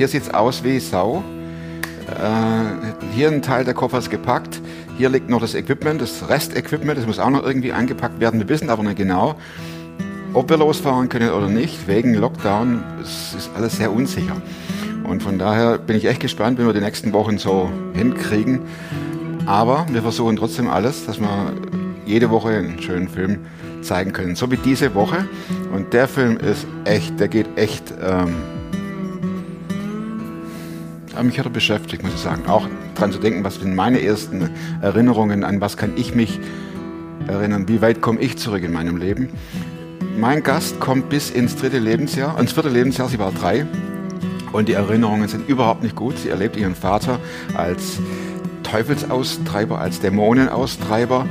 hier sieht es aus wie Sau. Äh, hier ein Teil der Koffer ist gepackt. Hier liegt noch das Equipment, das Restequipment, das muss auch noch irgendwie angepackt werden. Wir wissen aber nicht genau, ob wir losfahren können oder nicht. Wegen Lockdown es ist alles sehr unsicher. Und von daher bin ich echt gespannt, wenn wir die nächsten Wochen so hinkriegen. Aber wir versuchen trotzdem alles, dass wir jede Woche einen schönen Film zeigen können. So wie diese Woche. Und der Film ist echt, der geht echt. Ähm, mich hat er beschäftigt, muss ich sagen. Auch dran zu denken, was sind meine ersten Erinnerungen, an was kann ich mich erinnern, wie weit komme ich zurück in meinem Leben. Mein Gast kommt bis ins dritte Lebensjahr, ins vierte Lebensjahr, sie war drei. Und die Erinnerungen sind überhaupt nicht gut. Sie erlebt ihren Vater als Teufelsaustreiber, als Dämonenaustreiber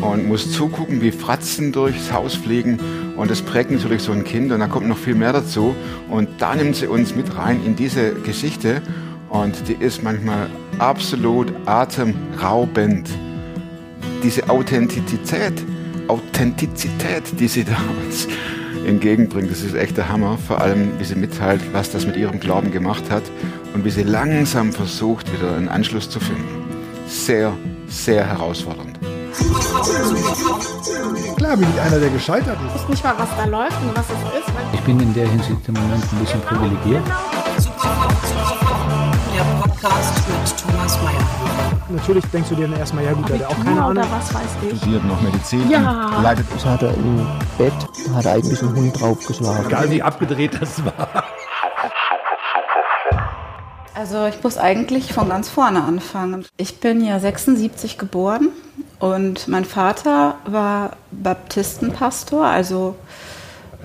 und muss zugucken, wie Fratzen durchs Haus fliegen. Und das prägt natürlich so ein Kind und da kommt noch viel mehr dazu. Und da nimmt sie uns mit rein in diese Geschichte und die ist manchmal absolut atemraubend. Diese Authentizität, Authentizität, die sie da uns entgegenbringt, das ist echt der Hammer. Vor allem, wie sie mitteilt, was das mit ihrem Glauben gemacht hat und wie sie langsam versucht, wieder einen Anschluss zu finden. Sehr, sehr herausfordernd. Klar bin ich einer, der gescheitert ist. Ich weiß nicht mal, was da läuft und was es ist. Ich bin in der Hinsicht im Moment ein bisschen privilegiert. Podcast mit Thomas Mayer. Natürlich denkst du dir dann erstmal, ja gut, hat auch keine Ahnung. was weiß ich. Studiert noch Medizin, Ja. leidet Das hat er im Bett, da hat er eigentlich einen Hund draufgeschlagen. Egal wie abgedreht das war. Also ich muss eigentlich von ganz vorne anfangen. Ich bin ja 76 geboren und mein Vater war Baptistenpastor, also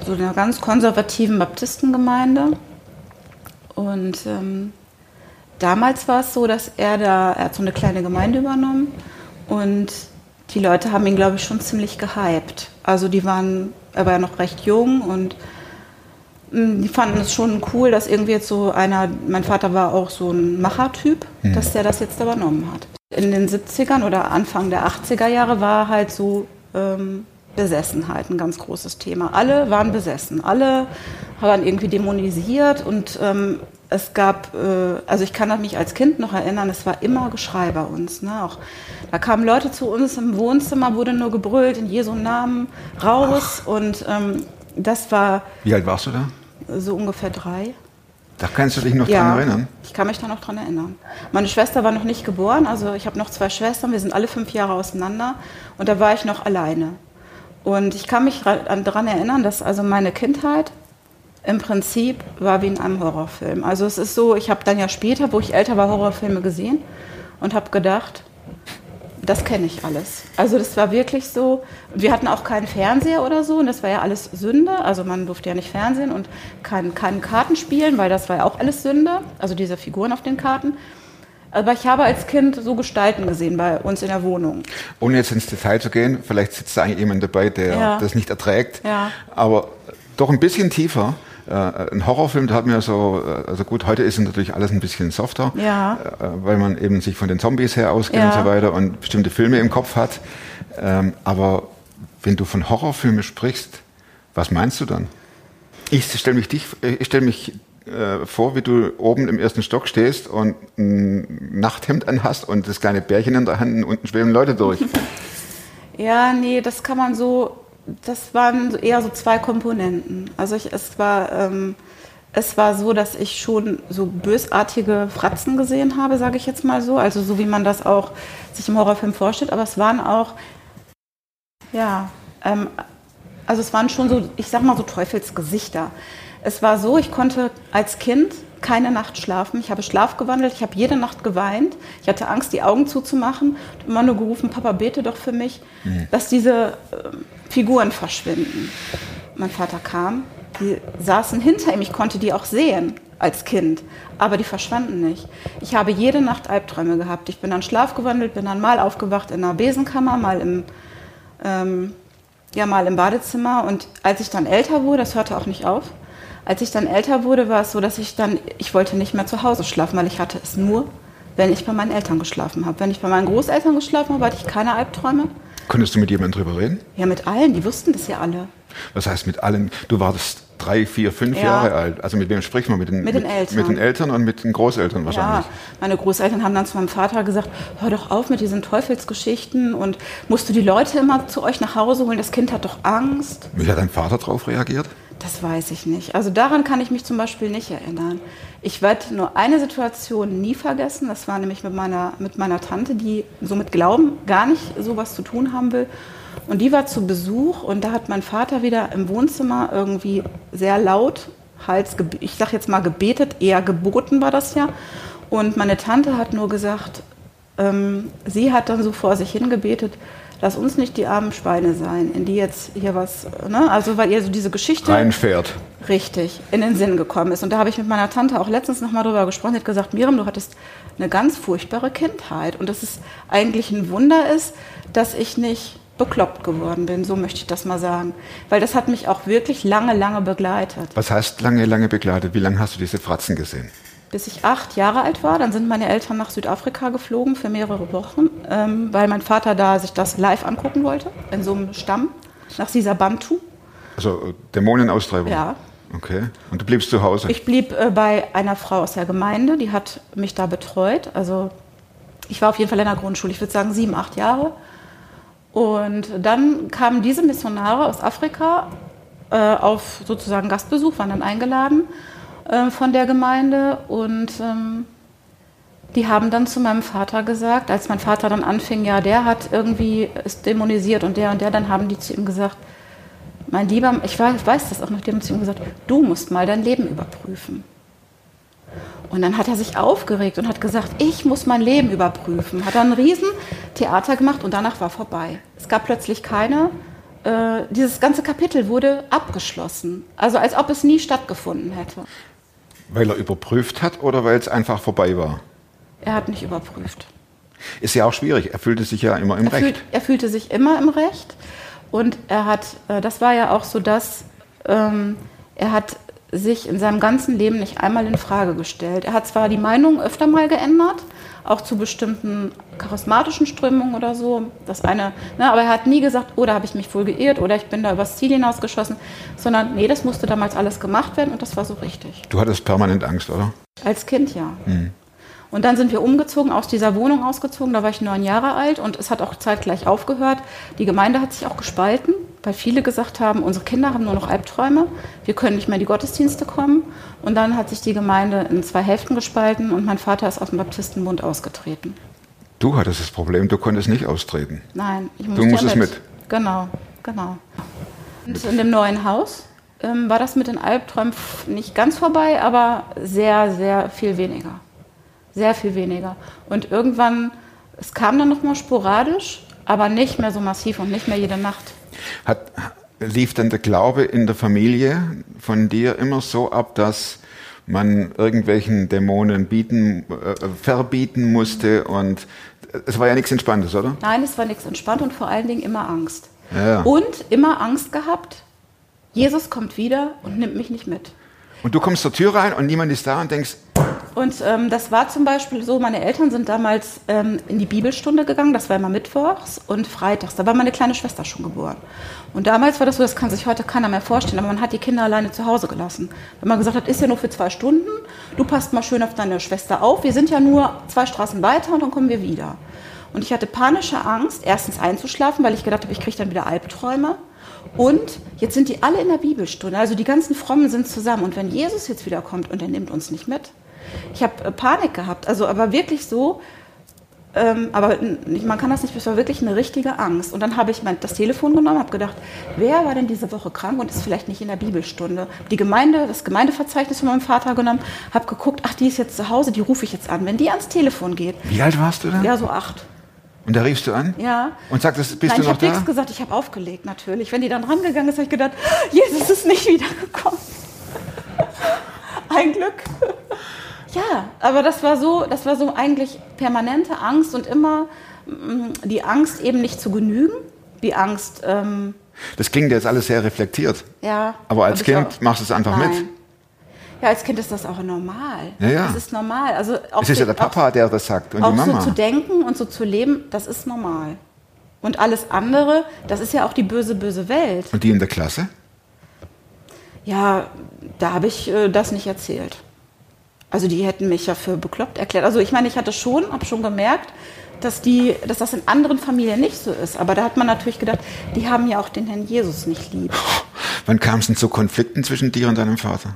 so einer ganz konservativen Baptistengemeinde. Und ähm, damals war es so, dass er da, er hat so eine kleine Gemeinde übernommen und die Leute haben ihn, glaube ich, schon ziemlich gehypt. Also die waren, er war ja noch recht jung und Mm, Die fanden es schon cool, dass irgendwie jetzt so einer, mein Vater war auch so ein Machertyp, dass der das jetzt übernommen hat. In den 70ern oder Anfang der 80er Jahre war halt so ähm, Besessenheit ein ganz großes Thema. Alle waren besessen, alle waren irgendwie dämonisiert und ähm, es gab, äh, also ich kann mich als Kind noch erinnern, es war immer Geschrei bei uns. Ne? Auch, da kamen Leute zu uns im Wohnzimmer, wurde nur gebrüllt, in Jesu Namen raus und ähm, das war Wie alt warst du da? so ungefähr drei. Da kannst du dich noch dran erinnern. ich kann mich da noch dran erinnern. Meine Schwester war noch nicht geboren, also ich habe noch zwei Schwestern, wir sind alle fünf Jahre auseinander und da war ich noch alleine. Und ich kann mich daran erinnern, dass also meine Kindheit im Prinzip war wie in einem Horrorfilm. Also es ist so, ich habe dann ja später, wo ich älter war, Horrorfilme gesehen und habe gedacht, das kenne ich alles. Also das war wirklich so. Wir hatten auch keinen Fernseher oder so und das war ja alles Sünde. Also man durfte ja nicht Fernsehen und kein, kein Karten spielen, weil das war ja auch alles Sünde. Also diese Figuren auf den Karten. Aber ich habe als Kind so Gestalten gesehen bei uns in der Wohnung. Ohne jetzt ins Detail zu gehen, vielleicht sitzt da eigentlich jemand dabei, der Ja. das nicht erträgt. Ja. Aber doch ein bisschen tiefer. Äh, ein Horrorfilm, da hat mir so, äh, also gut, heute ist natürlich alles ein bisschen softer, Ja. äh, weil man eben sich von den Zombies her ausgeht Ja. und so weiter und bestimmte Filme im Kopf hat. Ähm, aber wenn du von Horrorfilmen sprichst, was meinst du dann? Ich stelle mich, dich, ich stell mich äh, vor, wie du oben im ersten Stock stehst und ein Nachthemd anhast und das kleine Bärchen in der Hand und unten schweben Leute durch. Ja, nee, das kann man so, das waren eher so zwei Komponenten. Also ich, es war, ähm, es war so, dass ich schon so bösartige Fratzen gesehen habe, sage ich jetzt mal so. Also so wie man das auch sich im Horrorfilm vorstellt. Aber es waren auch, ja, ähm, also es waren schon so, ich sag mal so Teufelsgesichter. Es war so, ich konnte als Kind keine Nacht schlafen. Ich habe Schlaf gewandelt, ich habe jede Nacht geweint. Ich hatte Angst, die Augen zuzumachen. Ich habe immer nur gerufen, Papa, bete doch für mich, dass diese Figuren verschwinden. Mein Vater kam, die saßen hinter ihm, ich konnte die auch sehen als Kind, aber die verschwanden nicht. Ich habe jede Nacht Albträume gehabt. Ich bin dann Schlaf gewandelt, bin dann mal aufgewacht in einer Besenkammer, mal im ähm, ja mal im Badezimmer und als ich dann älter wurde, das hörte auch nicht auf, als ich dann älter wurde, war es so, dass ich dann, ich wollte nicht mehr zu Hause schlafen, weil ich hatte es nur, wenn ich bei meinen Eltern geschlafen habe. Wenn ich bei meinen Großeltern geschlafen habe, hatte ich keine Albträume. Konntest du mit jemandem drüber reden? Ja, mit allen, die wussten das ja alle. Das heißt, mit allen, du wartest drei, vier, fünf Ja. Jahre alt. Also mit wem spricht man? Mit den, Mit den Eltern. Mit den Eltern und mit den Großeltern Ja, wahrscheinlich. meine Großeltern haben dann zu meinem Vater gesagt, hör doch auf mit diesen Teufelsgeschichten und musst du die Leute immer zu euch nach Hause holen, das Kind hat doch Angst. Wie hat dein Vater darauf reagiert? Das weiß ich nicht. Also daran kann ich mich zum Beispiel nicht erinnern. Ich werde nur eine Situation nie vergessen. Das war nämlich mit meiner, mit meiner Tante, die so mit Glauben gar nicht sowas zu tun haben will. Und die war zu Besuch und da hat mein Vater wieder im Wohnzimmer irgendwie sehr laut, Hals, ich sag jetzt mal gebetet, eher geboten war das ja. Und meine Tante hat nur gesagt, ähm, sie hat dann so vor sich hingebetet, lass uns nicht die armen Schweine sein, in die jetzt hier was, ne? also weil ihr so diese Geschichte Reinfährt. richtig in den Sinn gekommen ist. Und da habe ich mit meiner Tante auch letztens nochmal drüber gesprochen. Sie hat gesagt, Miriam, du hattest eine ganz furchtbare Kindheit. Und dass es eigentlich ein Wunder ist, dass ich nicht bekloppt geworden bin, so möchte ich das mal sagen. Weil das hat mich auch wirklich lange, lange begleitet. Was heißt lange, lange begleitet? Wie lange hast du diese Fratzen gesehen? Bis ich acht Jahre alt war, dann sind meine Eltern nach Südafrika geflogen für mehrere Wochen, ähm, weil mein Vater da sich das live angucken wollte, in so einem Stamm, nach Sisabantu. Also äh, Dämonenaustreibung? Ja. Okay. Und du bliebst zu Hause? Ich blieb äh, bei einer Frau aus der Gemeinde, die hat mich da betreut. Also ich war auf jeden Fall in der Grundschule, ich würde sagen sieben, acht Jahre. Und dann kamen diese Missionare aus Afrika äh, auf sozusagen Gastbesuch, waren dann eingeladen äh, von der Gemeinde und ähm, die haben dann zu meinem Vater gesagt, als mein Vater dann anfing, ja, der hat irgendwie ist dämonisiert und der und der, dann haben die zu ihm gesagt, mein Lieber, ich weiß, weiß das auch noch, die haben zu ihm gesagt, du musst mal dein Leben überprüfen. Und dann hat er sich aufgeregt und hat gesagt, ich muss mein Leben überprüfen. Hat dann ein Riesentheater gemacht und danach war vorbei. Es gab plötzlich keine, äh, dieses ganze Kapitel wurde abgeschlossen. Also als ob es nie stattgefunden hätte. Weil er überprüft hat oder weil es einfach vorbei war? Er hat nicht überprüft. Ist ja auch schwierig. Er fühlte sich ja immer im Er, Recht. fühlt, er fühlte sich immer im Recht und er hat, äh, das war ja auch so, dass ähm, er hat sich in seinem ganzen Leben nicht einmal in Frage gestellt. Er hat zwar die Meinung öfter mal geändert, auch zu bestimmten charismatischen Strömungen oder so. Das eine, ne, aber er hat nie gesagt, oh, da habe ich mich wohl geirrt oder ich bin da übers Ziel hinausgeschossen, sondern nee, das musste damals alles gemacht werden und das war so richtig. Du hattest permanent Angst, oder? Als Kind ja. Und dann sind wir umgezogen, aus dieser Wohnung ausgezogen, da war ich neun Jahre alt und es hat auch zeitgleich aufgehört. Die Gemeinde hat sich auch gespalten, weil viele gesagt haben, unsere Kinder haben nur noch Albträume, wir können nicht mehr in die Gottesdienste kommen. Und dann hat sich die Gemeinde in zwei Hälften gespalten und mein Vater ist aus dem Baptistenbund ausgetreten. Du hattest das Problem, du konntest nicht austreten. Nein, ich Du musste musstest ja mit. Genau, genau. Und in dem neuen Haus ähm, war das mit den Albträumen nicht ganz vorbei, aber sehr, sehr viel weniger. Sehr viel weniger. Und irgendwann, es kam dann nochmal sporadisch, aber nicht mehr so massiv und nicht mehr jede Nacht. Hat, lief denn der Glaube in der Familie von dir immer so ab, dass man irgendwelchen Dämonen bieten, äh, verbieten musste und es war ja nichts Entspanntes, oder? Nein, es war nichts entspannt und vor allen Dingen immer Angst. Ja. Und immer Angst gehabt, Jesus kommt wieder und nimmt mich nicht mit. Und du kommst zur Tür rein und niemand ist da und denkst, Und ähm, das war zum Beispiel so, meine Eltern sind damals ähm, in die Bibelstunde gegangen, das war immer mittwochs und freitags. Da war meine kleine Schwester schon geboren. Und damals war das so, das kann sich heute keiner mehr vorstellen, aber man hat die Kinder alleine zu Hause gelassen. Wenn man gesagt hat, ist ja nur für zwei Stunden, du passt mal schön auf deine Schwester auf, wir sind ja nur zwei Straßen weiter und dann kommen wir wieder. Und ich hatte panische Angst, erstens einzuschlafen, weil ich gedacht habe, ich kriege dann wieder Albträume. Und jetzt sind die alle in der Bibelstunde, also die ganzen Frommen sind zusammen. Und wenn Jesus jetzt wiederkommt und er nimmt uns nicht mit, ich habe äh, Panik gehabt, also aber wirklich so, ähm, aber man kann das nicht, es war wirklich eine richtige Angst. Und dann habe ich mein, das Telefon genommen, habe gedacht, wer war denn diese Woche krank und ist vielleicht nicht in der Bibelstunde? Die Gemeinde, das Gemeindeverzeichnis von meinem Vater genommen, habe geguckt, ach, die ist jetzt zu Hause, die rufe ich jetzt an. Wenn die ans Telefon geht, wie alt warst du denn? ja, so acht. Und da riefst du an? Ja. Und sagtest, bist Nein, du ich noch habe nichts da? gesagt, ich habe aufgelegt natürlich. Wenn die dann rangegangen ist, habe ich gedacht, Jesus ist nicht wiedergekommen. Ein Glück. Ja, aber das war so, das war so eigentlich permanente Angst und immer mm, die Angst eben nicht zu genügen, die Angst, ähm, Das klingt jetzt alles sehr reflektiert. ja. Aber als Kind auch- machst du es einfach mit. Nein. Ja, als Kind ist das auch normal. Ja, ja. Das ist normal. Also auch Es ist ja der die- auch- Papa, der das sagt und auch die Mama. so zu denken und so zu leben, das ist normal. Und alles andere, das ist ja auch die böse, böse Welt. und die in der Klasse? Ja, da habe ich äh, das nicht erzählt. Also die hätten mich ja für bekloppt erklärt. Also ich meine, ich hatte schon, habe schon gemerkt, dass, die, dass das in anderen Familien nicht so ist. Aber da hat man natürlich gedacht, die haben ja auch den Herrn Jesus nicht lieb. Wann kam es denn zu Konflikten zwischen dir und deinem Vater?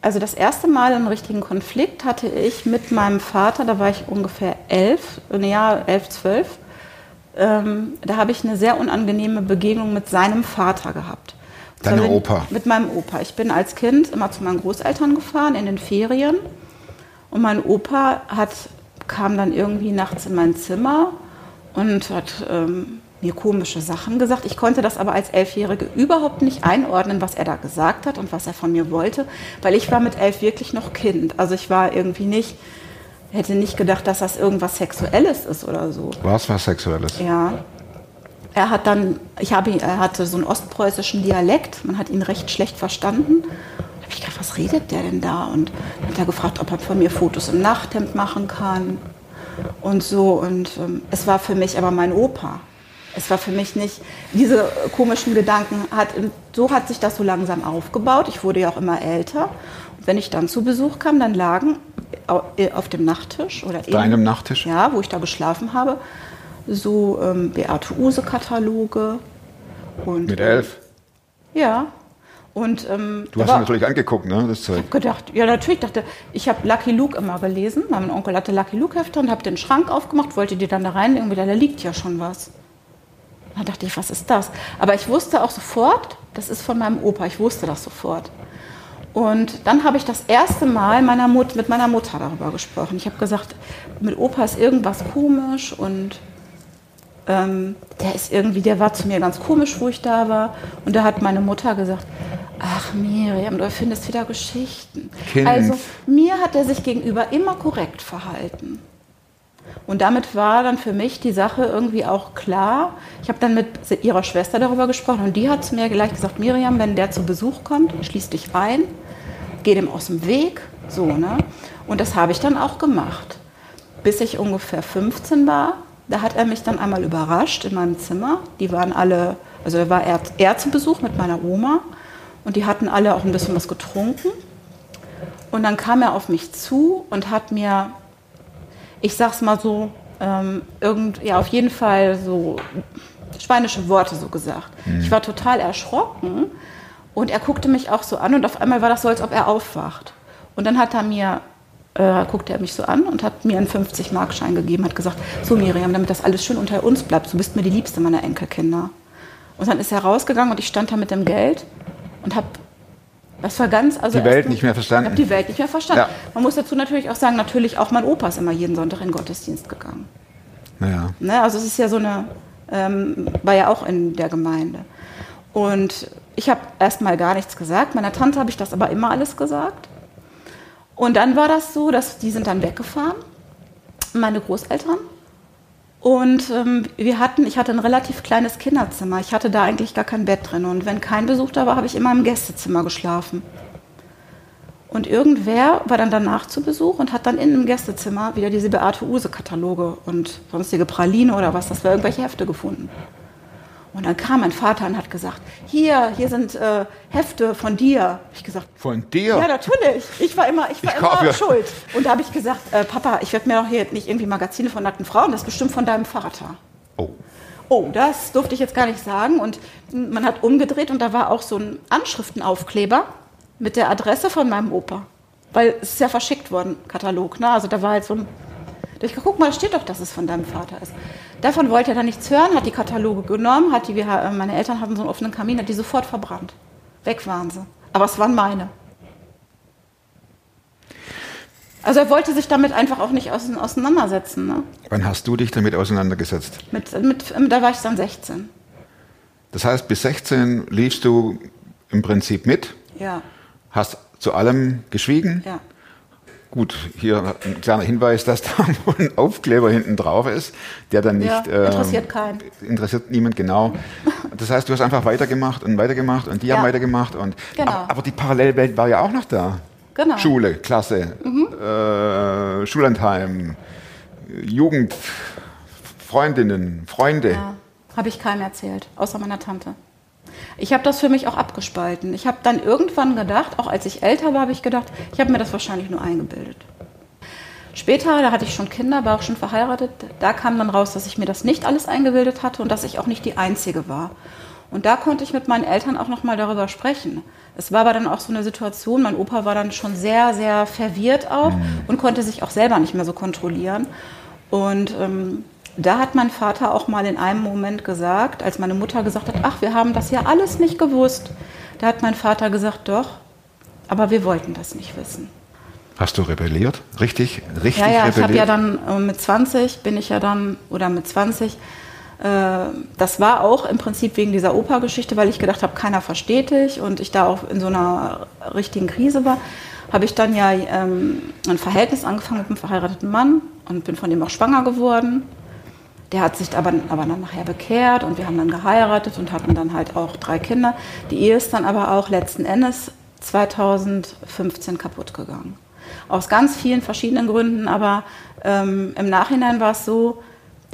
Also das erste Mal einen richtigen Konflikt hatte ich mit meinem Vater, da war ich ungefähr elf, ja, elf, zwölf. Ähm, da habe ich eine sehr unangenehme Begegnung mit seinem Vater gehabt. Zwar bin- Opa? Mit meinem Opa. Ich bin als Kind immer zu meinen Großeltern gefahren in den Ferien. Und mein Opa hat, kam dann irgendwie nachts in mein Zimmer und hat ähm, mir komische Sachen gesagt. Ich konnte das aber als Elfjährige überhaupt nicht einordnen, was er da gesagt hat und was er von mir wollte, weil ich war mit elf wirklich noch Kind. Also ich war irgendwie nicht, hätte nicht gedacht, dass das irgendwas Sexuelles ist oder so. War es was Sexuelles? Ja. Er hat dann, ich habe, er hatte so einen ostpreußischen Dialekt, man hat ihn recht schlecht verstanden. Da habe ich gedacht, was redet der denn da? Und dann hat er gefragt, ob er von mir Fotos im Nachthemd machen kann und so. Und ähm, es war für mich aber mein Opa. Es war für mich nicht, diese komischen Gedanken, hat, so hat sich das so langsam aufgebaut. Ich wurde ja auch immer älter. Und wenn ich dann zu Besuch kam, dann lagen äh, auf dem Nachttisch oder Deinem Nachttisch? ja, wo ich da geschlafen habe, so ähm, Beate Use-Kataloge. und Mit elf? Ja. Und ähm, Du hast ihn natürlich angeguckt, ne? Das Zeug. ich hab gedacht, ja natürlich dachte, ich habe Lucky Luke immer gelesen. Mein Onkel hatte Lucky Luke Hefte und habe den Schrank aufgemacht, wollte die dann da reinlegen, wieder da liegt ja schon was. Da dachte ich, was ist das? Aber ich wusste auch sofort, das ist von meinem Opa. Ich wusste das sofort. Und dann habe ich das erste Mal meiner Mut, mit meiner Mutter darüber gesprochen. Ich habe gesagt, mit Opa ist irgendwas komisch und ähm, der ist irgendwie, der war zu mir ganz komisch, wo ich da war. Und da hat meine Mutter gesagt, ach Miriam, du erfindest wieder Geschichten. Kind. Also mir hat er sich gegenüber immer korrekt verhalten. Und damit war dann für mich die Sache irgendwie auch klar. Ich habe dann mit ihrer Schwester darüber gesprochen und die hat zu mir gleich gesagt, Miriam, wenn der zu Besuch kommt, schließ dich ein, geh dem aus dem Weg, so, ne? Und das habe ich dann auch gemacht. Bis ich ungefähr 15 war, da hat er mich dann einmal überrascht in meinem Zimmer. Die waren alle, also da war er, er zu Besuch mit meiner Oma und die hatten alle auch ein bisschen was getrunken. Und dann kam er auf mich zu und hat mir ich sag's mal so, ähm, irgend, ja, auf jeden Fall so schweinische Worte so gesagt. Ich war total erschrocken und er guckte mich auch so an und auf einmal war das so, als ob er aufwacht. Und dann hat er mir, äh, guckte er mich so an und hat mir einen 50-Mark-Schein gegeben, hat gesagt, so Miriam, damit das alles schön unter uns bleibt, du bist mir die Liebste meiner Enkelkinder. Und dann ist er rausgegangen und ich stand da mit dem Geld und habe das war ganz, also Die Welt nicht mehr verstanden. Ich habe die Welt nicht mehr verstanden. Ja. Man muss dazu natürlich auch sagen, natürlich auch mein Opa ist immer jeden Sonntag in den Gottesdienst gegangen. Naja. Ne? Also es ist ja so eine, ähm, war ja auch in der Gemeinde. Und ich habe erst mal gar nichts gesagt. Meiner Tante habe ich das aber immer alles gesagt. Und dann war das so, dass die sind dann weggefahren, meine Großeltern. Und ähm, wir hatten, ich hatte ein relativ kleines Kinderzimmer. Ich hatte da eigentlich gar kein Bett drin. Und wenn kein Besuch da war, habe ich immer im Gästezimmer geschlafen. Und irgendwer war dann danach zu Besuch und hat dann in einem Gästezimmer wieder diese Beate Use-Kataloge und sonstige Praline oder was, das war irgendwelche Hefte gefunden. Und dann kam mein Vater und hat gesagt, hier, hier sind äh, Hefte von dir. Hab ich gesagt, Von dir? ja, natürlich. Ich war immer, ich war Ich immer schuld. Und da habe ich gesagt, äh, Papa, ich werde mir doch hier nicht irgendwie Magazine von nackten Frauen, das ist bestimmt von deinem Vater. Oh. Oh, das durfte ich jetzt gar nicht sagen. Und man hat umgedreht und da war auch so ein Anschriftenaufkleber mit der Adresse von meinem Opa. Weil es ist ja verschickt worden, Katalog. Ne? Also da war halt so ein. Da ich guck mal, da steht doch, dass es von deinem Vater ist. Davon wollte er dann nichts hören, hat die Kataloge genommen, hat die, wir, äh, meine Eltern hatten so einen offenen Kamin, hat die sofort verbrannt. Weg waren sie. Aber es waren meine. Also er wollte sich damit einfach auch nicht ausein- auseinandersetzen. Ne? Wann hast du dich damit auseinandergesetzt? Mit, mit, da war ich dann 16. Das heißt, bis 16 liefst du im Prinzip mit, Ja, hast zu allem geschwiegen. ja. Gut, hier ein kleiner Hinweis, dass da wohl ein Aufkleber hinten drauf ist, der dann nicht. Ja, interessiert keinen. Interessiert niemand, genau. Das heißt, du hast einfach weitergemacht und weitergemacht und die Ja. haben weitergemacht. Und, Genau. aber, aber die Parallelwelt war ja auch noch da. Genau. Schule, Klasse, äh, Schullandheim, Jugend, Freundinnen, Freunde. Ja, habe ich keinem erzählt, außer meiner Tante. Ich habe das für mich auch abgespalten. Ich habe dann irgendwann gedacht, auch als ich älter war, habe ich gedacht, ich habe mir das wahrscheinlich nur eingebildet. Später, da hatte ich schon Kinder, war auch schon verheiratet, da kam dann raus, dass ich mir das nicht alles eingebildet hatte und dass ich auch nicht die Einzige war. Und da konnte ich mit meinen Eltern auch nochmal darüber sprechen. Es war aber dann auch so eine Situation, mein Opa war dann schon sehr, sehr verwirrt auch und konnte sich auch selber nicht mehr so kontrollieren. Und ähm, da hat mein Vater auch mal in einem Moment gesagt, als meine Mutter gesagt hat, ach, wir haben das ja alles nicht gewusst. Da hat mein Vater gesagt, doch, aber wir wollten das nicht wissen. Hast du rebelliert? Richtig? Richtig Ja, ja, ich habe rebelliert? ja dann äh, mit 20 bin ich ja dann, oder mit 20, äh, das war auch im Prinzip wegen dieser Opergeschichte, weil ich gedacht habe, keiner versteht dich und ich da auch in so einer richtigen Krise war, habe ich dann ja ähm, ein Verhältnis angefangen mit einem verheirateten Mann und bin von dem auch schwanger geworden. Der hat sich aber, aber dann nachher bekehrt und wir haben dann geheiratet und hatten dann halt auch drei Kinder. Die Ehe ist dann aber auch letzten Endes 2015 kaputt gegangen. Aus ganz vielen verschiedenen Gründen, aber ähm, im Nachhinein war es so,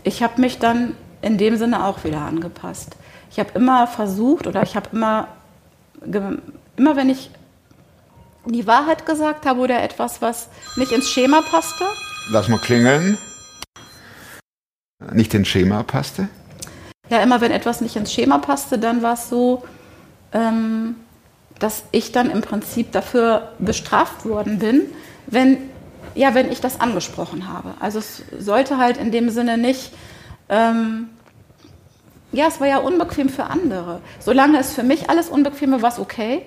ich habe mich dann in dem Sinne auch wieder angepasst. Ich habe immer versucht oder ich habe immer, immer wenn ich die Wahrheit gesagt habe oder etwas, was nicht ins Schema passte, Lass mal klingeln. Nicht ins Schema passte? Ja, immer wenn etwas nicht ins Schema passte, dann war es so, ähm, dass ich dann im Prinzip dafür bestraft worden bin, wenn, ja, wenn ich das angesprochen habe. Also es sollte halt in dem Sinne nicht, ähm, ja, es war ja unbequem für andere. Solange es für mich alles unbequem war, war es okay.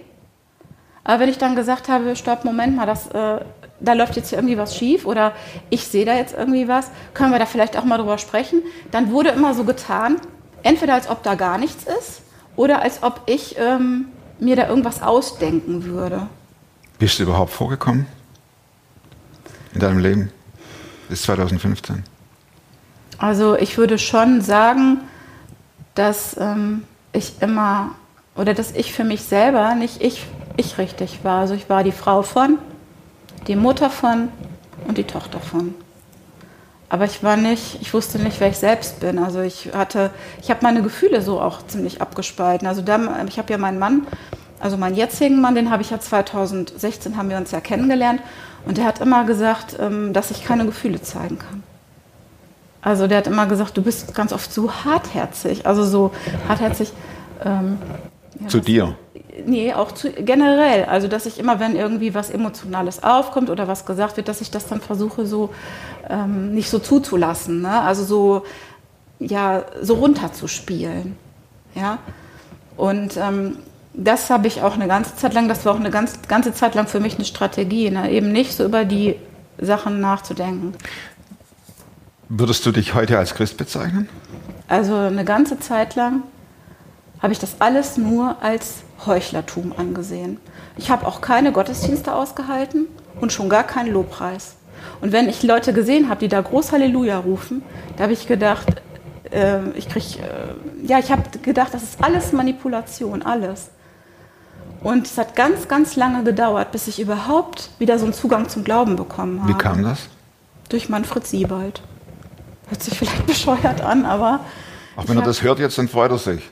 Aber wenn ich dann gesagt habe, stopp, Moment mal, das, äh, da läuft jetzt hier irgendwie was schief oder ich sehe da jetzt irgendwie was, können wir da vielleicht auch mal drüber sprechen, dann wurde immer so getan, entweder als ob da gar nichts ist oder als ob ich ähm, mir da irgendwas ausdenken würde. Bist du überhaupt vorgekommen? In deinem Leben? Bis 2015. Also ich würde schon sagen, dass ähm, ich immer oder dass ich für mich selber nicht ich, ich richtig war. Also ich war die Frau von, die Mutter von und die Tochter von. Aber ich war nicht, ich wusste nicht, wer ich selbst bin. Also ich hatte, ich habe meine Gefühle so auch ziemlich abgespalten. Also da, ich habe ja meinen Mann, also meinen jetzigen Mann, den habe ich ja 2016, haben wir uns ja kennengelernt. Und der hat immer gesagt, ähm, dass ich keine Gefühle zeigen kann. Also der hat immer gesagt, du bist ganz oft so hartherzig. Also so hartherzig. Ähm, ja, Zu dir. Nee, auch zu, generell. Also, dass ich immer, wenn irgendwie was Emotionales aufkommt oder was gesagt wird, dass ich das dann versuche, so ähm, nicht so zuzulassen. Ne? Also so, ja, so runterzuspielen. Ja. Und ähm, das habe ich auch eine ganze Zeit lang, das war auch eine ganz, ganze Zeit lang für mich eine Strategie, ne? eben nicht so über die Sachen nachzudenken. Würdest du dich heute als Christ bezeichnen? Also eine ganze Zeit lang habe ich das alles nur als Heuchlertum angesehen. Ich habe auch keine Gottesdienste ausgehalten und schon gar keinen Lobpreis. Und wenn ich Leute gesehen habe, die da groß Halleluja rufen, da habe ich gedacht, äh, ich krieg, äh, ja, ich habe gedacht, das ist alles Manipulation, alles. Und es hat ganz, ganz lange gedauert, bis ich überhaupt wieder so einen Zugang zum Glauben bekommen habe. Wie kam das? Durch Manfred Siebald. Hört sich vielleicht bescheuert an, aber Auch wenn er das hört jetzt, dann freut er sich.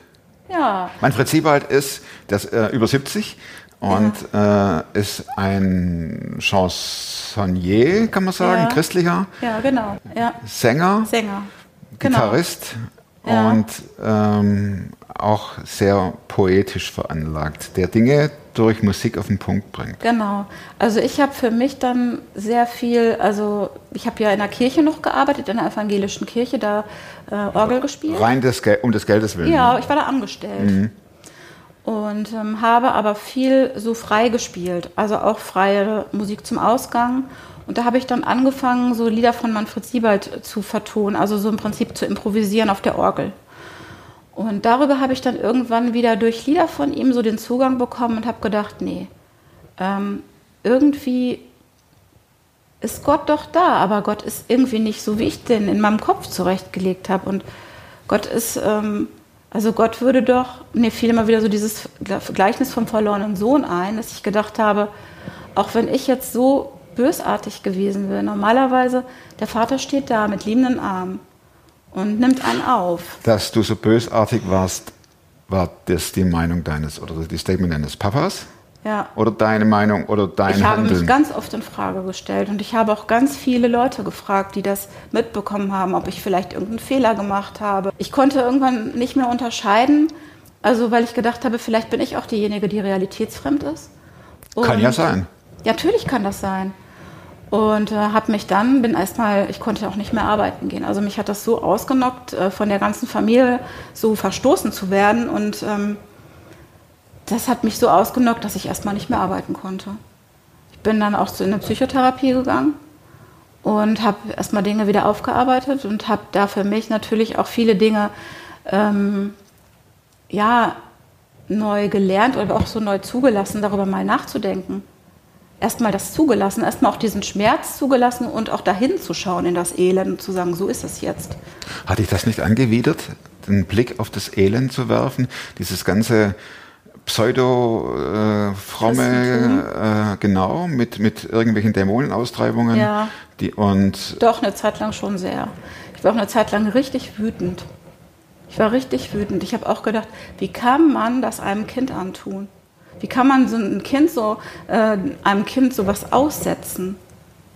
Ja, Manfred Siebald ist das, äh, über 70 und äh, ist ein Chansonnier, kann man sagen, Ja. christlicher ja, genau, ja. Sänger, Sänger. Genau. Gitarrist Ja. und ähm, auch sehr poetisch veranlagt, der Dinge durch Musik auf den Punkt bringt. Genau. Also ich habe für mich dann sehr viel, also ich habe ja in der Kirche noch gearbeitet, in der evangelischen Kirche, da äh, Orgel gespielt. Rein des Gel um des Geldes willen. Ja, ich war da angestellt. Und ähm, habe aber viel so frei gespielt, also auch freie Musik zum Ausgang. Und da habe ich dann angefangen, so Lieder von Manfred Siebald zu vertonen, also so im Prinzip zu improvisieren auf der Orgel. Und darüber habe ich dann irgendwann wieder durch Lieder von ihm so den Zugang bekommen und habe gedacht, nee, ähm, irgendwie ist Gott doch da, aber Gott ist irgendwie nicht so, wie ich den in meinem Kopf zurechtgelegt habe. Und Gott ist, ähm, also Gott würde doch, mir fiel immer wieder so dieses Gleichnis vom verlorenen Sohn ein, dass ich gedacht habe, auch wenn ich jetzt so bösartig gewesen wäre, normalerweise, der Vater steht da mit liebenden Armen und nimmt einen auf. Dass du so bösartig warst, War das die Meinung deines oder die Statement deines Papas? Ja. Oder deine Meinung oder dein Ich habe Handeln? mich ganz oft in Frage gestellt und ich habe auch ganz viele Leute gefragt, die das mitbekommen haben, ob ich vielleicht irgendeinen Fehler gemacht habe. Ich konnte irgendwann nicht mehr unterscheiden, also weil ich gedacht habe, vielleicht bin ich auch diejenige, die realitätsfremd ist. Kann ja Und- sein. Ja, natürlich kann das sein. Und äh, habe mich dann, bin erstmal, ich konnte auch nicht mehr arbeiten gehen. Also mich hat das so ausgenockt, äh, von der ganzen Familie so verstoßen zu werden. Und ähm, das hat mich so ausgenockt, dass ich erstmal nicht mehr arbeiten konnte. Ich bin dann auch so in eine Psychotherapie gegangen und habe erstmal Dinge wieder aufgearbeitet und habe da für mich natürlich auch viele Dinge ähm, ja, neu gelernt oder auch so neu zugelassen, darüber mal nachzudenken. Erstmal das zugelassen, erstmal auch diesen Schmerz zugelassen und auch dahin zu schauen in das Elend und zu sagen, so ist es jetzt. Hat dich das nicht angewidert, den Blick auf das Elend zu werfen? Dieses ganze pseudo-fromme, äh, genau, mit, mit irgendwelchen Dämonenaustreibungen. Ja. Die, und Doch, eine Zeit lang schon sehr. Ich war auch eine Zeit lang richtig wütend. Ich war richtig wütend. Ich habe auch gedacht, wie kann man das einem Kind antun? Wie kann man so ein Kind so, äh, einem Kind sowas aussetzen?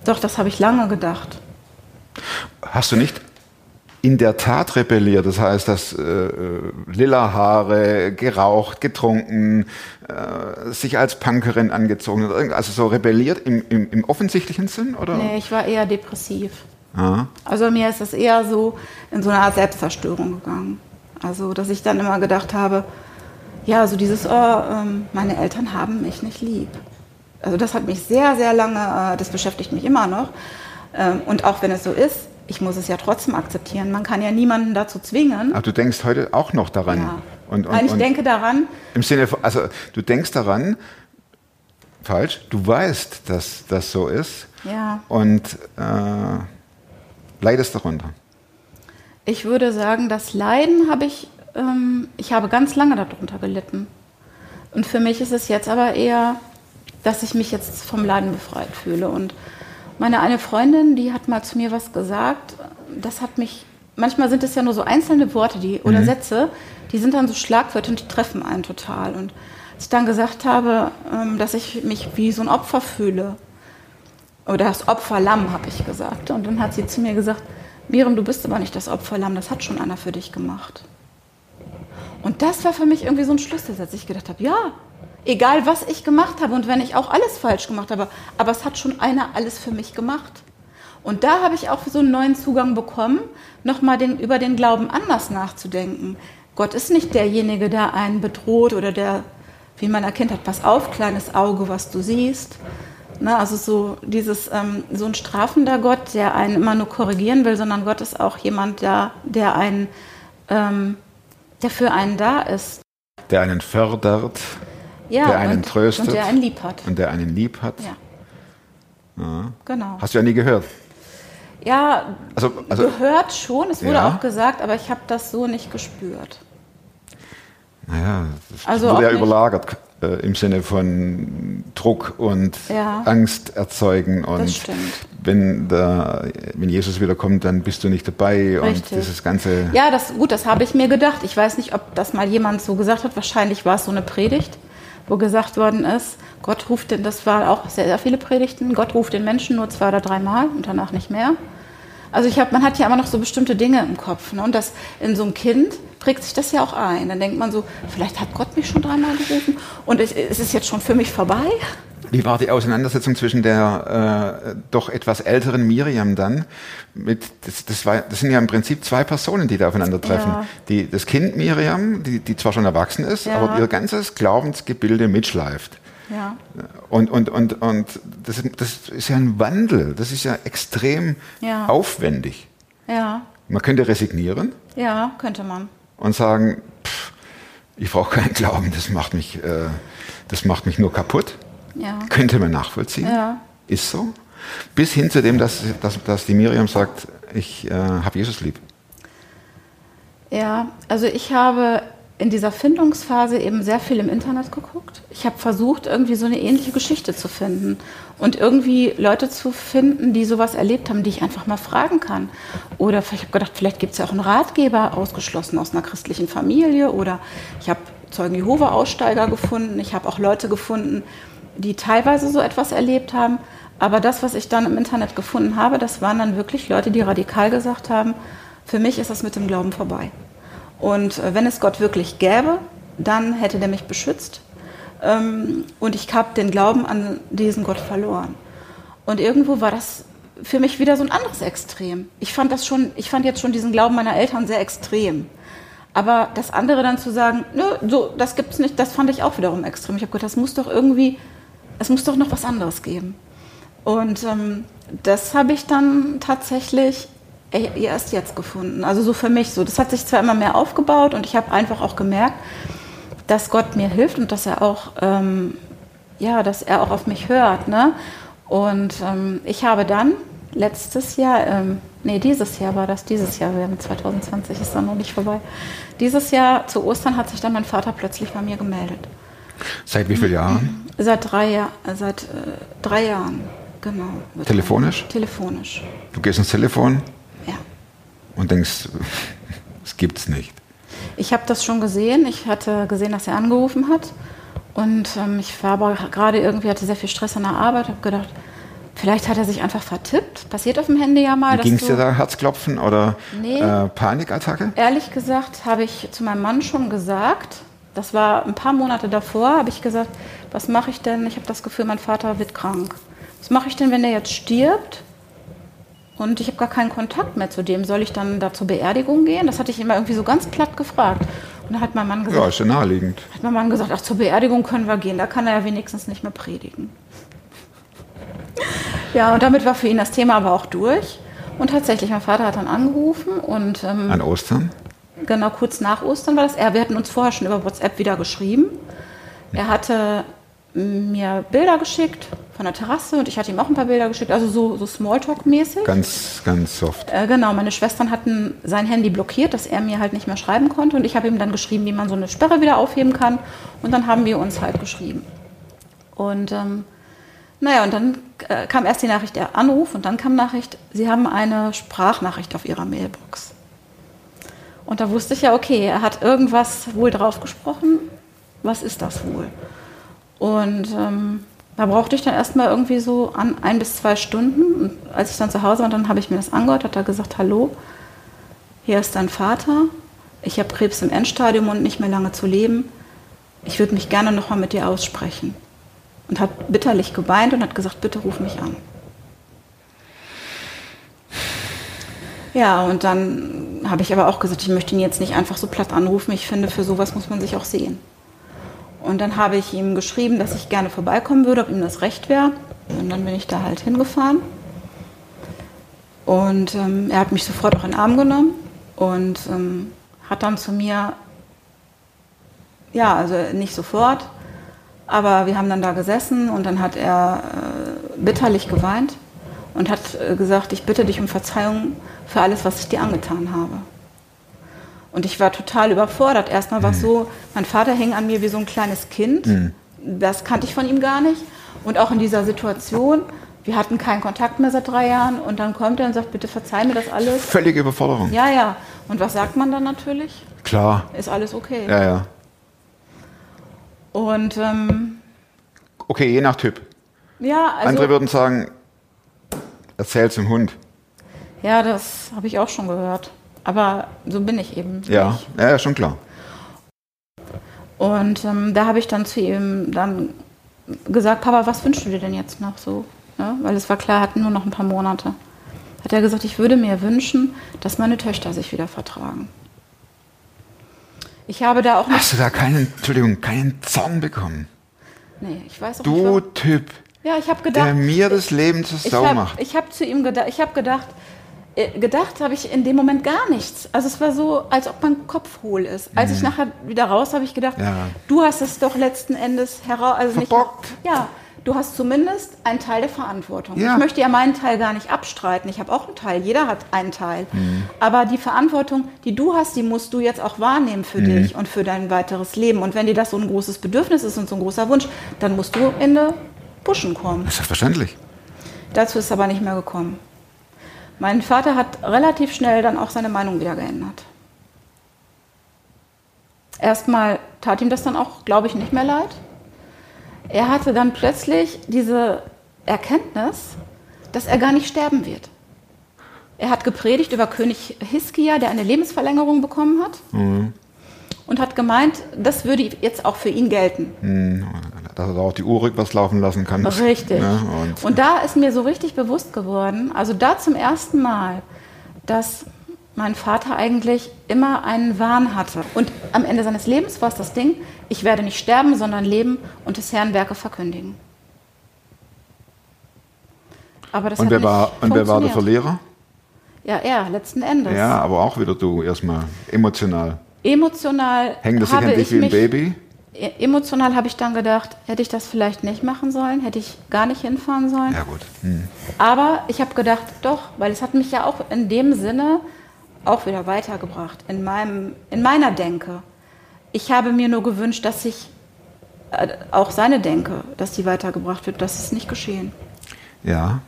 Doch, das habe ich lange gedacht. hast du nicht in der Tat rebelliert? Das heißt, dass äh, äh, lila Haare, geraucht, getrunken, äh, sich als Punkerin angezogen, irgend- also so rebelliert im, im, im offensichtlichen Sinn? Oder? Nee, ich war eher depressiv. Ah. Also mir ist das eher so in so eine Art Selbstzerstörung gegangen. Also, dass ich dann immer gedacht habe, ja, so dieses, oh, ähm, meine Eltern haben mich nicht lieb. Also das hat mich sehr, sehr lange, äh, das beschäftigt mich immer noch. Ähm, und auch wenn es so ist, ich muss es ja trotzdem akzeptieren. Man kann ja niemanden dazu zwingen. Aber du denkst heute auch noch daran. Ja. Und, und, Nein, ich und denke daran, Im Sinne von, also du denkst daran, falsch, du weißt, dass das so ist ja, und äh, leidest darunter. ich würde sagen, das Leiden habe ich, ähm, ich habe ganz lange darunter gelitten. Und für mich ist es jetzt aber eher, dass ich mich jetzt vom Leiden befreit fühle. Und meine eine Freundin, die hat mal zu mir was gesagt, das hat mich, manchmal sind es ja nur so einzelne Worte die, oder Sätze, die sind dann so Schlagwörter und die treffen einen total. Und als ich dann gesagt habe, ähm, dass ich mich wie so ein Opfer fühle, oder das Opferlamm, habe ich gesagt. Und dann hat sie zu mir gesagt, Miriam, du bist aber nicht das Opferlamm, das hat schon einer für dich gemacht. Und das war für mich irgendwie so ein Schlüsselsatz. Ich gedacht habe, ja, egal was ich gemacht habe und wenn ich auch alles falsch gemacht habe, aber es hat schon einer alles für mich gemacht. Und da habe ich auch so einen neuen Zugang bekommen, nochmal den, über den Glauben anders nachzudenken. Gott ist nicht derjenige, der einen bedroht oder der, wie man erkennt hat, pass auf, kleines Auge, was du siehst. Ne, also so dieses ähm, so ein strafender Gott, der einen immer nur korrigieren will, sondern Gott ist auch jemand, der, der einen, ähm, der für einen da ist. Der einen fördert Ja, Der einen und, tröstet. und der einen lieb hat. und der einen lieb hat. Ja. Genau. Hast du ja nie gehört. Ja, Also, also gehört schon, es wurde Ja. auch gesagt, aber ich habe das so nicht gespürt. naja, das Also wurde ja nicht- überlagert äh, im Sinne von Druck und Ja. Angst erzeugen. Und stimmt. wenn, der, wenn Jesus wiederkommt, dann bist du nicht dabei und Richtig. dieses ganze. Ja, das, gut, das habe ich mir gedacht. Ich weiß nicht, ob das mal jemand so gesagt hat. Wahrscheinlich war es so eine Predigt, wo gesagt worden ist, Gott ruft den, das war auch sehr, sehr viele Predigten, Gott ruft den Menschen nur zwei oder dreimal und danach nicht mehr. Also ich hab, man hat ja immer noch so bestimmte Dinge im Kopf. Ne? Und das in so einem Kind prägt sich das ja auch ein. Dann denkt man so, vielleicht hat Gott mich schon dreimal gerufen und es, es ist jetzt schon für mich vorbei. Wie war die Auseinandersetzung zwischen der äh, doch etwas älteren Miriam dann mit, das, das, war, das sind ja im Prinzip zwei Personen, die da aufeinandertreffen. Ja. Die, das Kind Miriam, die, die zwar schon erwachsen ist, Ja. aber ihr ganzes Glaubensgebilde mitschleift. Ja, Und, und, und, und das, ist- das ist ja ein Wandel, das ist ja extrem Ja. aufwendig. ja, Man könnte resignieren ja, könnte man. und sagen, pff, ich brauche keinen Glauben, das macht mich, äh, das macht mich nur kaputt. Ja, Könnte man nachvollziehen. Ja. Ist so. Bis hin zu dem, dass, dass, dass die Miriam sagt, ich äh, habe Jesus lieb. Ja, also ich habe in dieser Findungsphase eben sehr viel im Internet geguckt. Ich habe versucht, irgendwie so eine ähnliche Geschichte zu finden und irgendwie Leute zu finden, die sowas erlebt haben, die ich einfach mal fragen kann. Oder ich habe gedacht, vielleicht gibt es ja auch einen Ratgeber, ausgeschlossen aus einer christlichen Familie. Oder ich habe Zeugen Jehova Aussteiger gefunden. Ich habe auch Leute gefunden, die teilweise so etwas erlebt haben. Aber das, was ich dann im Internet gefunden habe, das waren dann wirklich Leute, die radikal gesagt haben, für mich ist das mit dem Glauben vorbei. Und äh, wenn es Gott wirklich gäbe, dann hätte der mich beschützt. Ähm, und ich habe den Glauben an diesen Gott verloren. Und irgendwo war das für mich wieder so ein anderes Extrem. Ich fand das schon, ich fand jetzt schon diesen Glauben meiner Eltern sehr extrem. Aber das andere dann zu sagen, nö, so, das gibt's nicht, das fand ich auch wiederum extrem. Ich habe gedacht, das muss doch irgendwie, es muss doch noch was anderes geben. Und ähm, das habe ich dann tatsächlich erst jetzt gefunden. Also so für mich so. Das hat sich zwar immer mehr aufgebaut und ich habe einfach auch gemerkt, dass Gott mir hilft und dass er auch, ähm, ja, dass er auch auf mich hört. Ne? Und ähm, ich habe dann letztes Jahr, ähm, nee, dieses Jahr war das, dieses Jahr, wir haben 2020, ist dann noch nicht vorbei. Dieses Jahr zu Ostern hat sich dann mein Vater plötzlich bei mir gemeldet. Seit wie vielen Jahren? Seit drei, Jahr, seit, äh, drei Jahren, genau. Telefonisch? Telefonisch, Du gehst ins Telefon ja. und denkst, es gibt's nicht. Ich habe das schon gesehen. Ich hatte gesehen, dass er angerufen hat. Und ähm, ich war aber gerade irgendwie, hatte sehr viel Stress an der Arbeit, habe gedacht, vielleicht hat er sich einfach vertippt. Passiert auf dem Handy ja mal. Ging es dir da? Herzklopfen oder Nee. äh, Panikattacke? Ehrlich gesagt habe ich zu meinem Mann schon gesagt, das war ein paar Monate davor, habe ich gesagt, was mache ich denn? Ich habe das Gefühl, mein Vater wird krank. Was mache ich denn, wenn er jetzt stirbt? Und ich habe gar keinen Kontakt mehr zu dem. Soll ich dann da zur Beerdigung gehen? Das hatte ich immer irgendwie so ganz platt gefragt. Und dann hat mein Mann gesagt, Ja, ist ja naheliegend. hat mein Mann gesagt, ach, zur Beerdigung können wir gehen, da kann er ja wenigstens nicht mehr predigen. Ja, und damit war für ihn das Thema aber auch durch. Und tatsächlich, mein Vater hat dann angerufen und ähm, An Ostern? genau kurz nach Ostern war das. Er, wir hatten uns vorher schon über WhatsApp wieder geschrieben. Er hatte mir Bilder geschickt von der Terrasse und ich hatte ihm auch ein paar Bilder geschickt, also so, so Smalltalk-mäßig. Ganz, ganz soft. Äh, genau, meine Schwestern hatten sein Handy blockiert, dass er mir halt nicht mehr schreiben konnte. Und ich habe ihm dann geschrieben, wie man so eine Sperre wieder aufheben kann. Und dann haben wir uns halt geschrieben. Und ähm, naja, und dann äh, kam erst die Nachricht, der Anruf, und dann kam Nachricht, Sie haben eine Sprachnachricht auf Ihrer Mailbox. Und da wusste ich ja, okay, er hat irgendwas wohl drauf gesprochen. Was ist das wohl? Und ähm, da brauchte ich dann erstmal irgendwie so an ein bis zwei Stunden. Und als ich dann zu Hause war, dann habe ich mir das angehört, hat er gesagt, hallo, hier ist dein Vater. Ich habe Krebs im Endstadium und nicht mehr lange zu leben. Ich würde mich gerne nochmal mit dir aussprechen. Und hat bitterlich geweint und hat gesagt, bitte ruf mich an. Ja, und dann habe ich aber auch gesagt, ich möchte ihn jetzt nicht einfach so platt anrufen. Ich finde, für sowas muss man sich auch sehen. Und dann habe ich ihm geschrieben, dass ich gerne vorbeikommen würde, ob ihm das recht wäre. Und dann bin ich da halt hingefahren. Und ähm, er hat mich sofort auch in den Arm genommen und ähm, hat dann zu mir, ja, also nicht sofort, aber wir haben dann da gesessen und dann hat er äh, bitterlich geweint und hat äh, gesagt, ich bitte dich um Verzeihung für alles, was ich dir angetan habe. Und ich war total überfordert. Erstmal war es so, mein Vater hing an mir wie so ein kleines Kind. Das kannte ich von ihm gar nicht. Und auch in dieser Situation, wir hatten keinen Kontakt mehr seit drei Jahren. Und dann kommt er und sagt, bitte verzeih mir das alles. Völlige Überforderung. Ja, ja. Und was sagt man dann natürlich? Klar. Ist alles okay. Ja, ja. Und ähm, Okay, je nach Typ. ja, also, Andere würden sagen, erzähl zum Hund. ja, das habe ich auch schon gehört. Aber so bin ich eben. Ja, nicht. ja, schon klar. Und ähm, da habe ich dann zu ihm dann gesagt, Papa, was wünschst du dir denn jetzt noch so? Ne? Weil es war klar, er hat nur noch ein paar Monate. Hat er gesagt, ich würde mir wünschen, dass meine Töchter sich wieder vertragen. Ich habe da auch. Hast du da keinen, Entschuldigung, keinen Zorn bekommen? Nee, ich weiß auch Du nicht. warum. Typ, Ja, ich habe gedacht. der mir das Leben zur ich Sau hab, macht. Ich habe zu ihm gedacht, ich habe gedacht, gedacht habe ich in dem Moment gar nichts. Also es war so, als ob mein Kopf hohl ist. Als ich nachher wieder raus habe ich gedacht, Mhm. Ja. du hast es doch letzten Endes heraus, also Verbockt. nicht, ja, du hast zumindest einen Teil der Verantwortung. Ja. Ich möchte ja meinen Teil gar nicht abstreiten. Ich habe auch einen Teil. Jeder hat einen Teil. Mhm. Aber die Verantwortung, die du hast, die musst du jetzt auch wahrnehmen für Mhm. dich und für dein weiteres Leben. Und wenn dir das so ein großes Bedürfnis ist und so ein großer Wunsch, dann musst du in die Buschen kommen. Selbstverständlich. Dazu ist es aber nicht mehr gekommen. Mein Vater hat relativ schnell dann auch seine Meinung wieder geändert. erstmal tat ihm das dann auch, glaube ich, nicht mehr leid. Er hatte dann plötzlich diese Erkenntnis, dass er gar nicht sterben wird. Er hat gepredigt über König Hiskia, der eine Lebensverlängerung bekommen hat. Und hat gemeint, das würde jetzt auch für ihn gelten. Dass er auch die Uhr rückwärts laufen lassen kann. Richtig. Ja, und, und da ist mir so richtig bewusst geworden, also da zum ersten Mal, dass mein Vater eigentlich immer einen Wahn hatte. Und am Ende seines Lebens war es das Ding, ich werde nicht sterben, sondern leben und des Herrn Werke verkündigen. Aber das und wer, war, und wer war der. Verlierer? Ja, er, letzten Endes. Ja, aber auch wieder du erstmal emotional. Emotional Hängt das sich an dich ich wie ein Baby? Emotional habe ich dann gedacht, hätte ich das vielleicht nicht machen sollen, hätte ich gar nicht hinfahren sollen. Ja, gut. Hm. Aber ich habe gedacht, doch, weil es hat mich ja auch in dem Sinne auch wieder weitergebracht, in, meinem, in meiner Denke. Ich habe mir nur gewünscht, dass ich äh, auch seine Denke, dass die weitergebracht wird. Das ist nicht geschehen. Ja,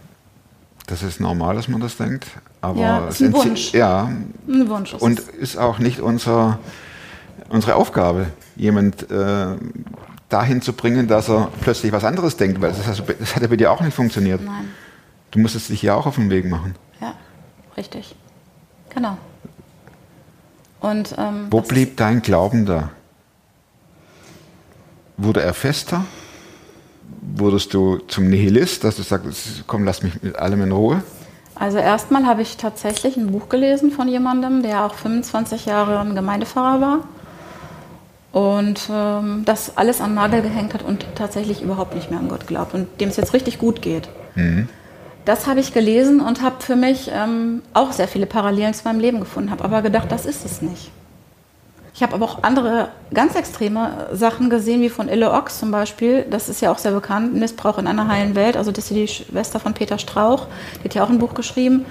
das ist normal, dass man das denkt. Aber Ja, es ist ein Wunsch. Ja, Ein Wunsch. ist und es. ist auch nicht unser, unsere Aufgabe, jemand äh, dahin zu bringen, dass er plötzlich was anderes denkt, weil das, hast das hat ja bei dir auch nicht funktioniert. Nein, Du musstest dich ja auch auf den Weg machen. ja, richtig. Genau. Und ähm, Wo blieb dein Glauben da? Wurde er fester? Wurdest du zum Nihilist, dass du sagst, komm, lass mich mit allem in Ruhe? Also erstmal habe ich tatsächlich ein Buch gelesen von jemandem, der auch 25 Jahre ein Gemeindepfarrer war und ähm, das alles an Nagel gehängt hat und tatsächlich überhaupt nicht mehr an Gott glaubt und dem es jetzt richtig gut geht. Das habe ich gelesen und habe für mich ähm, auch sehr viele Parallelen zu meinem Leben gefunden, habe aber gedacht, das ist es nicht. Ich habe aber auch andere ganz extreme Sachen gesehen, wie von Ille Ox zum Beispiel. Das ist ja auch sehr bekannt, Missbrauch in einer heilen Welt. Also das ist die Schwester von Peter Strauch, die hat ja auch ein Buch geschrieben.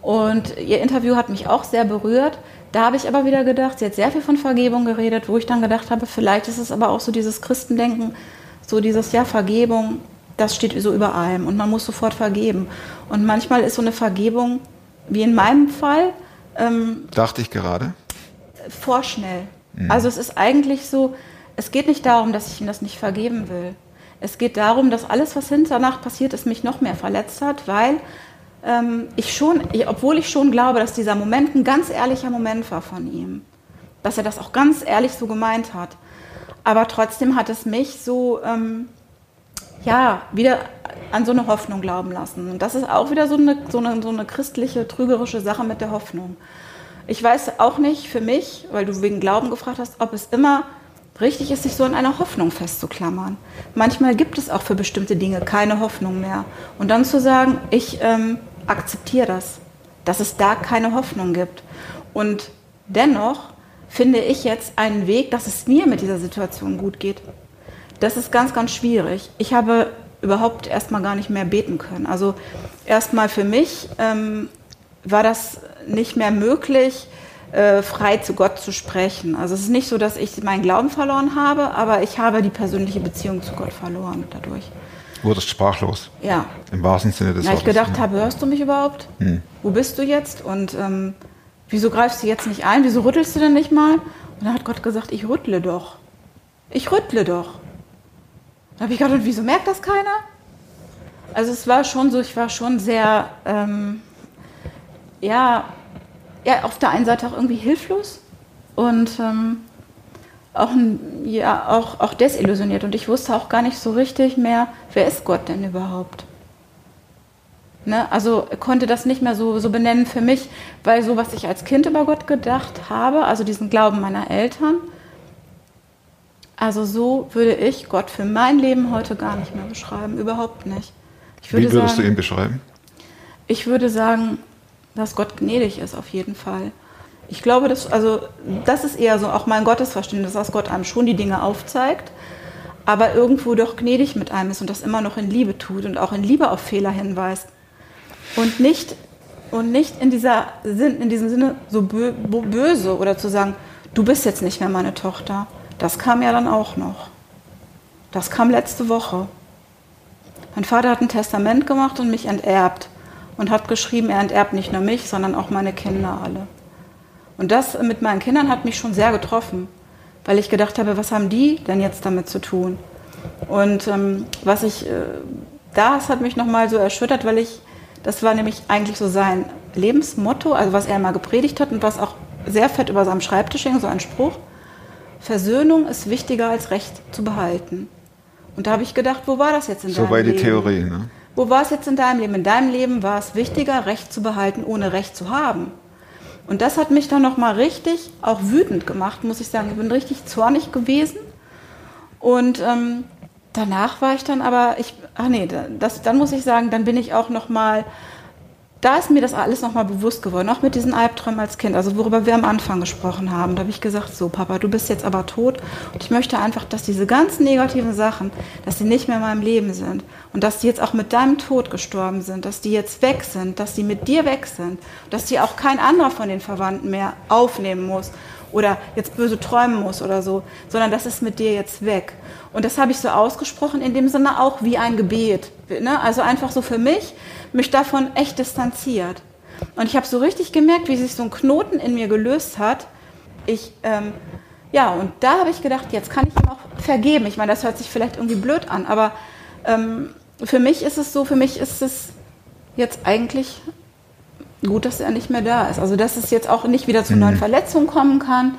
Und ihr Interview hat mich auch sehr berührt. Da habe ich aber wieder gedacht, sie hat sehr viel von Vergebung geredet, wo ich dann gedacht habe, vielleicht ist es aber auch so dieses Christendenken, so dieses, ja, Vergebung, das steht so über allem und man muss sofort vergeben. Und manchmal ist so eine Vergebung, wie in meinem Fall, ähm, Dachte ich gerade. vorschnell. Also es ist eigentlich so, es geht nicht darum, dass ich ihm das nicht vergeben will. Es geht darum, dass alles, was hinterher passiert ist, mich noch mehr verletzt hat, weil ähm, ich schon, ich, obwohl ich schon glaube, dass dieser Moment ein ganz ehrlicher Moment war von ihm, dass er das auch ganz ehrlich so gemeint hat, aber trotzdem hat es mich so, ähm, ja, wieder an so eine Hoffnung glauben lassen. Und das ist auch wieder so eine, so eine, so eine christliche, trügerische Sache mit der Hoffnung. Ich weiß auch nicht für mich, weil du wegen Glauben gefragt hast, ob es immer richtig ist, sich so an einer Hoffnung festzuklammern. Manchmal gibt es auch für bestimmte Dinge keine Hoffnung mehr. Und dann zu sagen, ich ähm, akzeptiere das, dass es da keine Hoffnung gibt. Und dennoch finde ich jetzt einen Weg, dass es mir mit dieser Situation gut geht. Das ist ganz, ganz schwierig. Ich habe überhaupt erstmal gar nicht mehr beten können. Also erstmal für mich ähm, war das nicht mehr möglich, äh, frei zu Gott zu sprechen. Also es ist nicht so, dass ich meinen Glauben verloren habe, aber ich habe die persönliche Beziehung zu Gott verloren dadurch. Wurdest sprachlos. Ja, Im wahrsten Sinne des weil ich Wortes. gedacht ja. habe, hörst du mich überhaupt? Wo bist du jetzt? Und ähm, wieso greifst du jetzt nicht ein? Wieso rüttelst du denn nicht mal? Und dann hat Gott gesagt, ich rüttle doch. Ich rüttle doch. Da habe ich gedacht, und wieso merkt das keiner? Also es war schon so, ich war schon sehr, ähm, ja, ja, auf der einen Seite auch irgendwie hilflos und ähm, auch, ja, auch, auch desillusioniert. Und ich wusste auch gar nicht so richtig mehr, wer ist Gott denn überhaupt? Ne? Also konnte das nicht mehr so, so benennen für mich, weil so, was ich als Kind über Gott gedacht habe, also diesen Glauben meiner Eltern, also so würde ich Gott für mein Leben heute gar nicht mehr beschreiben, überhaupt nicht. Ich würde Wie würdest sagen, du ihn beschreiben? ich würde sagen, dass Gott gnädig ist, auf jeden Fall. Ich glaube, dass, also, das ist eher so auch mein Gottesverständnis, dass Gott einem schon die Dinge aufzeigt, aber irgendwo doch gnädig mit einem ist und das immer noch in Liebe tut und auch in Liebe auf Fehler hinweist. Und nicht, und nicht in, dieser Sinn, in diesem Sinne so böse oder zu sagen, du bist jetzt nicht mehr meine Tochter. Das kam ja dann auch noch. Das kam letzte Woche. Mein Vater hat ein Testament gemacht und mich enterbt und hat geschrieben, er enterbt nicht nur mich, sondern auch meine Kinder alle. Und das mit meinen Kindern hat mich schon sehr getroffen, weil ich gedacht habe, was haben die denn jetzt damit zu tun? Und ähm, was ich, äh, das hat mich nochmal so erschüttert, weil ich, das war nämlich eigentlich so sein Lebensmotto, also was er mal gepredigt hat und was auch sehr fett über seinem Schreibtisch hing, so ein Spruch. Versöhnung ist wichtiger als Recht zu behalten. Und da habe ich gedacht, wo war das jetzt in So deinem war die Leben? Theorie. Ne? Wo war es jetzt in deinem Leben? In deinem Leben war es wichtiger, Recht zu behalten, ohne Recht zu haben. Und das hat mich dann nochmal richtig auch wütend gemacht, muss ich sagen. Ich bin richtig zornig gewesen. Und ähm, danach war ich dann aber, ich, ach nee, das, dann muss ich sagen, dann bin ich auch nochmal, da ist mir das alles nochmal bewusst geworden, auch mit diesen Albträumen als Kind, also worüber wir am Anfang gesprochen haben. Da habe ich gesagt, so Papa, du bist jetzt aber tot und ich möchte einfach, dass diese ganzen negativen Sachen, dass sie nicht mehr in meinem Leben sind und dass die jetzt auch mit deinem Tod gestorben sind, dass die jetzt weg sind, dass die mit dir weg sind, dass die auch kein anderer von den Verwandten mehr aufnehmen muss oder jetzt böse träumen muss oder so, sondern das ist mit dir jetzt weg. Und das habe ich so ausgesprochen, in dem Sinne auch wie ein Gebet. Ne? Also einfach so für mich, mich davon echt distanziert. Und ich habe so richtig gemerkt, wie sich so ein Knoten in mir gelöst hat. Ich, ähm, ja, und da habe ich gedacht, jetzt kann ich ihm auch vergeben. Ich meine, das hört sich vielleicht irgendwie blöd an, aber ähm, für mich ist es so, für mich ist es jetzt eigentlich gut, dass er nicht mehr da ist. Also, dass es jetzt auch nicht wieder zu neuen Verletzungen kommen kann,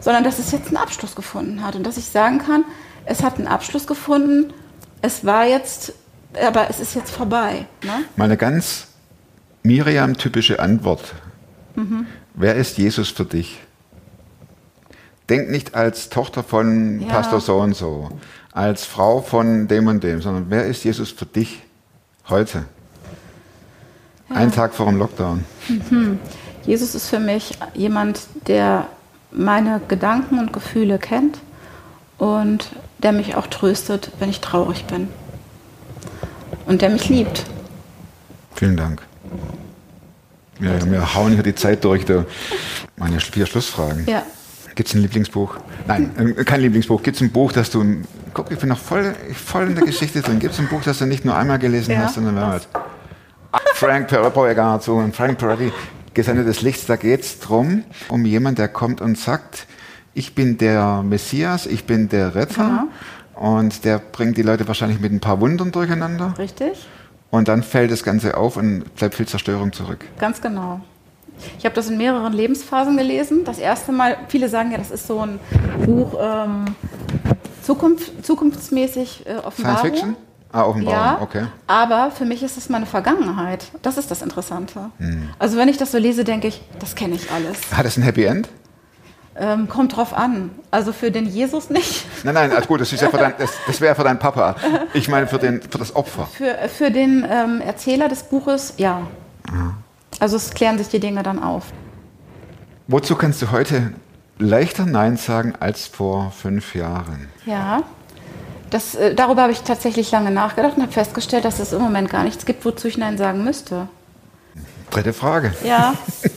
sondern dass es jetzt einen Abschluss gefunden hat und dass ich sagen kann, es hat einen Abschluss gefunden, es war jetzt, aber es ist jetzt vorbei. Ne? Mal eine ganz Miriam-typische Antwort. Mhm. Wer ist Jesus für dich? Denk nicht als Tochter von Ja. Pastor so und so, als Frau von dem und dem, sondern wer ist Jesus für dich heute? Ein Tag vor dem Lockdown. Jesus ist für mich jemand, der meine Gedanken und Gefühle kennt und der mich auch tröstet, wenn ich traurig bin. Und der mich liebt. Vielen Dank. Wir, wir hauen hier die Zeit durch. Du. Meine vier Schlussfragen. Ja. Gibt es ein Lieblingsbuch? Nein, kein Lieblingsbuch. Gibt es ein Buch, das du. Guck, ich bin noch voll, voll in der Geschichte drin. Gibt es ein Buch, das du nicht nur einmal gelesen Ja, hast, sondern mehrmals? Frank Peretti. Und Frank Peretti, Gesandte des Lichts, da geht es darum, um jemand, der kommt und sagt, ich bin der Messias, ich bin der Retter. Und der bringt die Leute wahrscheinlich mit ein paar Wundern durcheinander. Richtig? Und dann fällt das Ganze auf und bleibt viel Zerstörung zurück. Ganz genau. Ich habe das in mehreren Lebensphasen gelesen. Das erste Mal, viele sagen ja, das ist so ein Buch ähm, Zukunft, zukunftsmäßig äh, Offenbarung. Science Fiction? Ah, Offenbarung, Ja, okay. aber für mich ist es meine Vergangenheit. Das ist das Interessante. Hm. Also wenn ich das so lese, denke ich, das kenne ich alles. Hat es ein Happy End? Ähm, kommt drauf an. Also für den Jesus nicht. Nein, nein, also gut, das, ist ja für dein, das, das wäre für deinen Papa. Ich meine für, den, für das Opfer. Für, für den ähm, Erzähler des Buches, ja. Also es klären sich die Dinge dann auf. Wozu kannst du heute leichter Nein sagen als vor fünf Jahren? Ja. Das, äh, darüber habe ich tatsächlich lange nachgedacht und habe festgestellt, dass es im Moment gar nichts gibt, wozu ich Nein sagen müsste. Dritte Frage. Ja.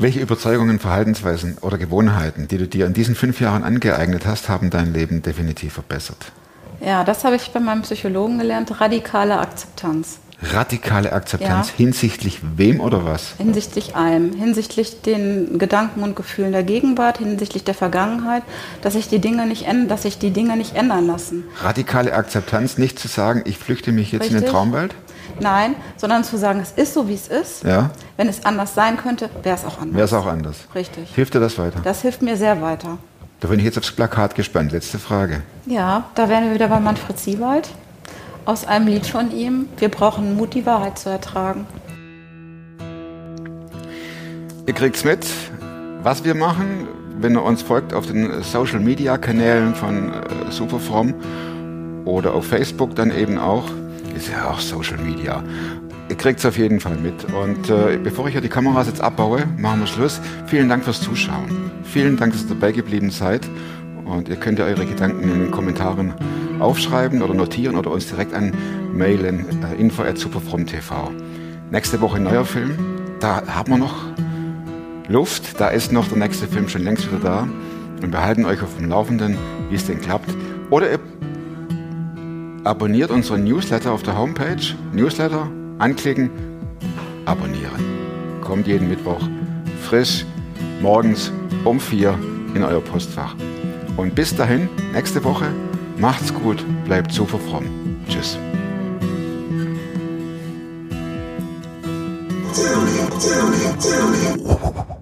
Welche Überzeugungen, Verhaltensweisen oder Gewohnheiten, die du dir in diesen fünf Jahren angeeignet hast, haben dein Leben definitiv verbessert? Ja, das habe ich bei meinem Psychologen gelernt. Radikale Akzeptanz. Radikale Akzeptanz Ja. hinsichtlich wem oder was? Hinsichtlich allem. Hinsichtlich den Gedanken und Gefühlen der Gegenwart, hinsichtlich der Vergangenheit, dass sich die Dinge nicht ändern, dass sich die Dinge nicht ändern lassen. Radikale Akzeptanz, nicht zu sagen, ich flüchte mich jetzt in eine Richtig. Traumwelt. Nein, sondern zu sagen, es ist so, wie es ist. Ja, Wenn es anders sein könnte, wäre es auch anders. wäre es auch anders. Richtig. Hilft dir das weiter? Das hilft mir sehr weiter. Da bin ich jetzt aufs Plakat gespannt. Letzte Frage. Ja, da wären wir wieder bei Manfred Siewald. Aus einem Lied von ihm. Wir brauchen Mut, die Wahrheit zu ertragen. Ihr kriegt's mit, was wir machen, wenn ihr uns folgt auf den Social Media Kanälen von äh, Superfrom oder auf Facebook dann eben auch. Ist ja auch Social Media. Ihr kriegt's auf jeden Fall mit. Und äh, bevor ich hier die Kameras jetzt abbaue, machen wir Schluss. Vielen Dank fürs Zuschauen. Vielen Dank, dass ihr dabei geblieben seid. Und ihr könnt ja eure Gedanken in den Kommentaren aufschreiben oder notieren oder uns direkt anmailen. Äh, info at superfrom.tv. Nächste Woche neuer Film. Da haben wir noch Luft. Da ist noch der nächste Film schon längst wieder da. Und wir halten euch auf dem Laufenden, wie es denn klappt. Oder ihr Abonniert unseren Newsletter auf der Homepage. Newsletter anklicken, abonnieren. Kommt jeden Mittwoch frisch morgens um 4 in euer Postfach. Und bis dahin, nächste Woche, macht's gut, bleibt super fromm. Tschüss. Tell me, tell me, tell me.